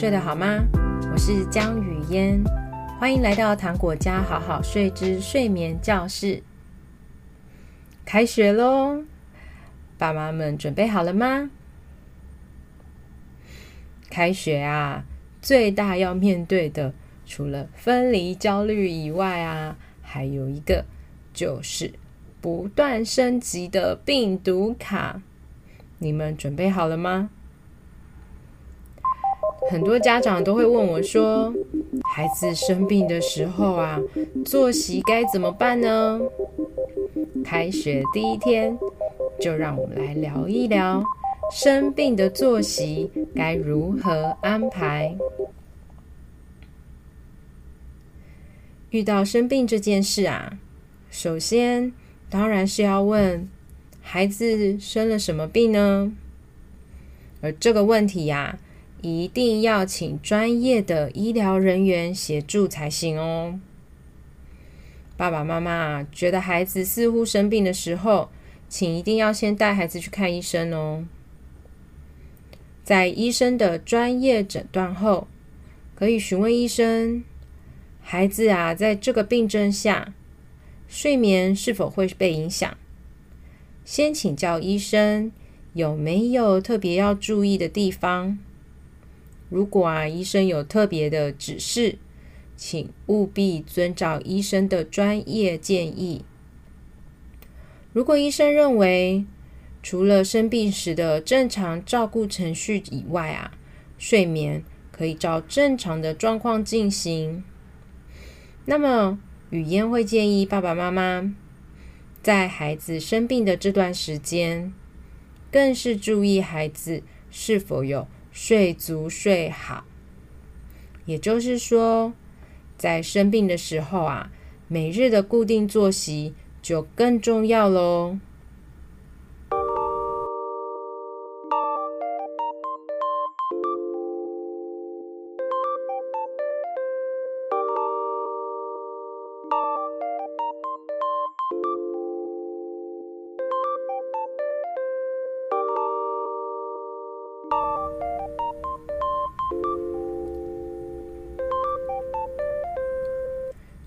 睡得好吗？我是江雨嫣，欢迎来到糖果家好好睡之睡眠教室。开学喽，爸妈们准备好了吗？开学啊，最大要面对的，除了分离焦虑以外啊，还有一个就是不断升级的病毒卡。你们准备好了吗？很多家长都会问我说：“孩子生病的时候啊，作息该怎么办呢？”开学第一天，就让我们来聊一聊生病的作息该如何安排。遇到生病这件事啊，首先当然是要问孩子生了什么病呢？而这个问题呀，一定要请专业的医疗人员协助才行哦。爸爸妈妈觉得孩子似乎生病的时候，请一定要先带孩子去看医生哦。在医生的专业诊断后，可以询问医生：孩子啊，在这个病症下，睡眠是否会被影响？先请教医生有没有特别要注意的地方。如果啊，医生有特别的指示，请务必遵照医生的专业建议。如果医生认为除了生病时的正常照顾程序以外啊，睡眠可以照正常的状况进行，那么雨嫣会建议爸爸妈妈在孩子生病的这段时间，更是注意孩子是否有。睡足睡好，也就是说，在生病的时候啊，每日的固定作息就更重要喽。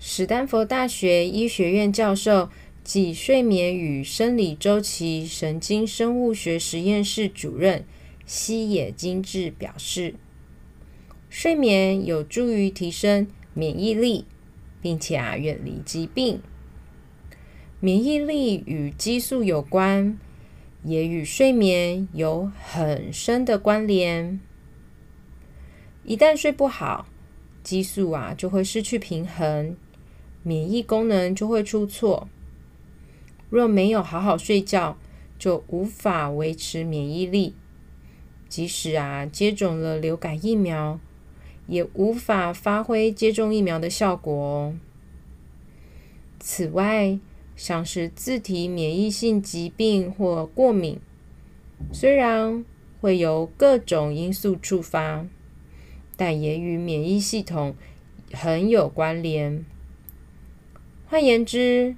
史丹佛大学医学院教授及睡眠与生理周期神经生物学实验室主任西野精治表示，睡眠有助于提升免疫力，并且啊远离疾病。免疫力与激素有关，也与睡眠有很深的关联。一旦睡不好，激素啊就会失去平衡。免疫功能就会出错。若没有好好睡觉，就无法维持免疫力。即使啊接种了流感疫苗，也无法发挥接种疫苗的效果哦。此外，像是自体免疫性疾病或过敏，虽然会由各种因素触发，但也与免疫系统很有关联。换言之，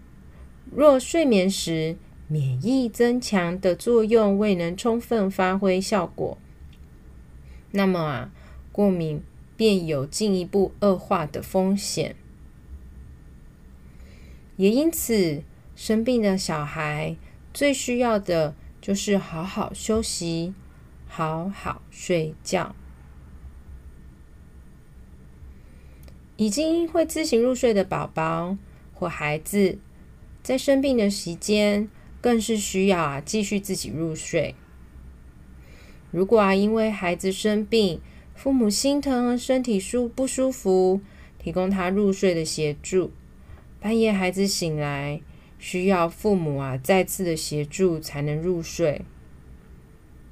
若睡眠时免疫增强的作用未能充分发挥效果，那么啊，过敏便有进一步恶化的风险。也因此，生病的小孩最需要的就是好好休息，好好睡觉。已经会自行入睡的宝宝。或孩子在生病的时间，更是需要啊继续自己入睡。如果啊因为孩子生病，父母心疼身体舒不舒服，提供他入睡的协助，半夜孩子醒来，需要父母啊再次的协助才能入睡，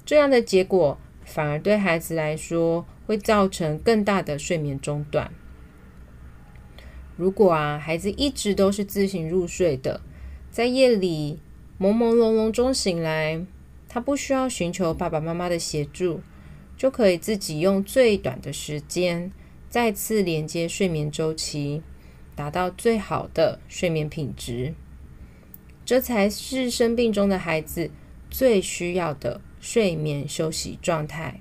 这样的结果反而对孩子来说会造成更大的睡眠中断。如果啊，孩子一直都是自行入睡的，在夜里朦朦胧胧中醒来，他不需要寻求爸爸妈妈的协助，就可以自己用最短的时间再次连接睡眠周期，达到最好的睡眠品质。这才是生病中的孩子最需要的睡眠休息状态。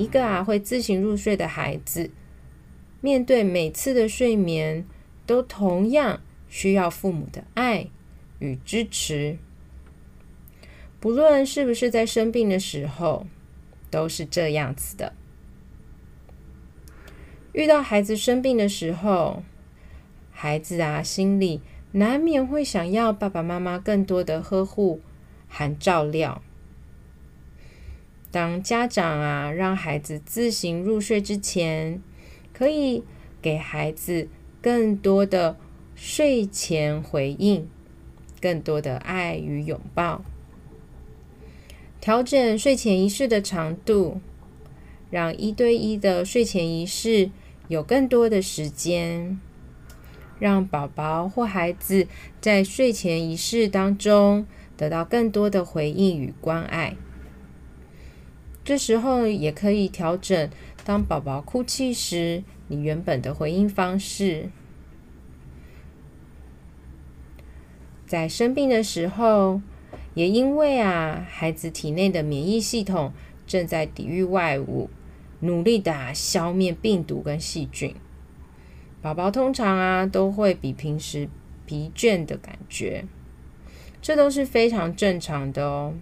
一个啊会自行入睡的孩子，面对每次的睡眠，都同样需要父母的爱与支持。不论是不是在生病的时候，都是这样子的。遇到孩子生病的时候，孩子啊心里难免会想要爸爸妈妈更多的呵护和照料。当家长啊让孩子自行入睡之前，可以给孩子更多的睡前回应，更多的爱与拥抱，调整睡前仪式的长度，让一对一的睡前仪式有更多的时间，让宝宝或孩子在睡前仪式当中得到更多的回应与关爱。这时候也可以调整，当宝宝哭泣时，你原本的回应方式。在生病的时候，也因为啊，孩子体内的免疫系统正在抵御外物，努力的消灭病毒跟细菌。宝宝通常啊，都会比平时疲倦的感觉，这都是非常正常的哦。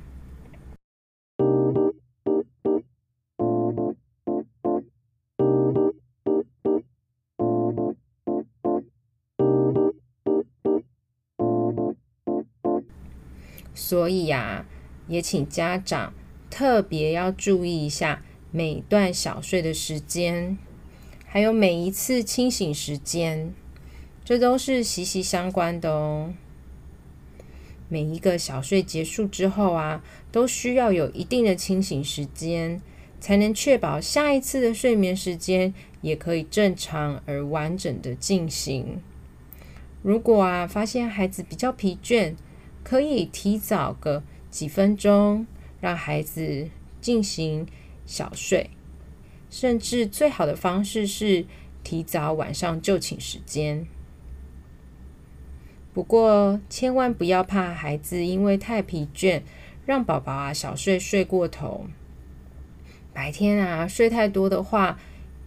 所以呀，也请家长特别要注意一下每段小睡的时间，还有每一次清醒时间，这都是息息相关的哦。每一个小睡结束之后啊，都需要有一定的清醒时间，才能确保下一次的睡眠时间也可以正常而完整的进行。如果啊，发现孩子比较疲倦，可以提早个几分钟，让孩子进行小睡，甚至最好的方式是提早晚上就寝时间。不过，千万不要怕孩子因为太疲倦，让宝宝啊小睡睡过头。白天啊睡太多的话，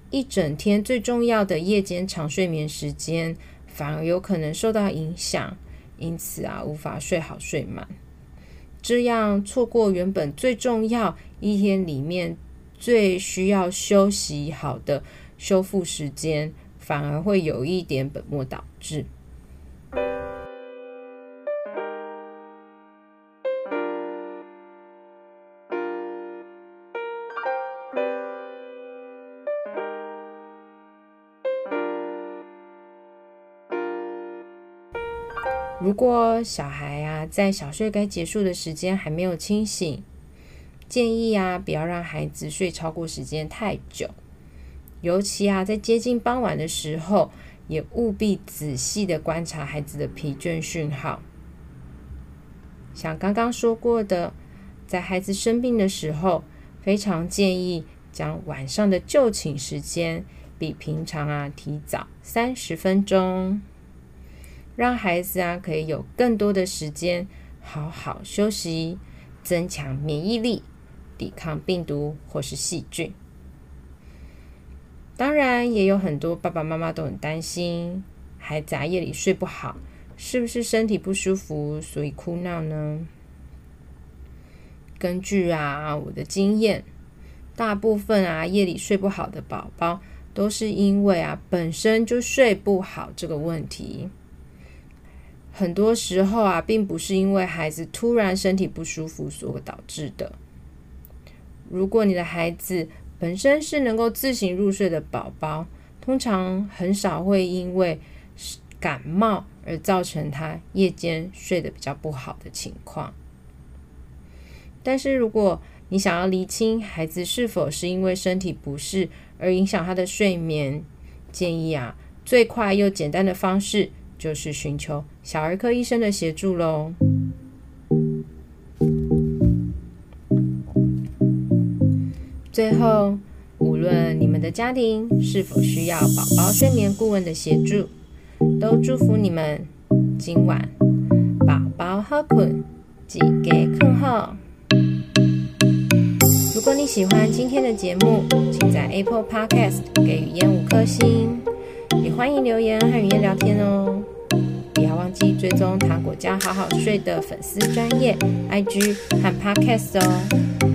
一整天最重要的夜间长睡眠时间反而有可能受到影响。因此啊，无法睡好睡满，这样错过原本最重要一天里面最需要休息好的修复时间，反而会有一点本末倒置。如果小孩啊在小睡该结束的时间还没有清醒，建议啊不要让孩子睡超过时间太久，尤其啊在接近傍晚的时候，也务必仔细的观察孩子的疲倦讯号。像刚刚说过的，在孩子生病的时候，非常建议将晚上的就寝时间比平常啊提早三十分钟。让孩子啊可以有更多的时间好好休息，增强免疫力，抵抗病毒或是细菌。当然，也有很多爸爸妈妈都很担心孩子啊夜里睡不好，是不是身体不舒服所以哭闹呢？根据啊我的经验，大部分啊夜里睡不好的宝宝都是因为啊本身就睡不好这个问题。很多时候啊，并不是因为孩子突然身体不舒服所导致的。如果你的孩子本身是能够自行入睡的宝宝，通常很少会因为感冒而造成他夜间睡得比较不好的情况。但是如果你想要厘清孩子是否是因为身体不适而影响他的睡眠，建议啊，最快又简单的方式。就是寻求小儿科医生的协助喽。最后，无论你们的家庭是否需要宝宝睡眠顾问的协助，都祝福你们今晚宝宝好困，自己困好。如果你喜欢今天的节目，请在 Apple Podcast 给语嫣五颗星，也欢迎留言和语音聊天哦。不要忘记追踪糖果酱好好睡的粉丝专业 IG 和 Podcast 哦。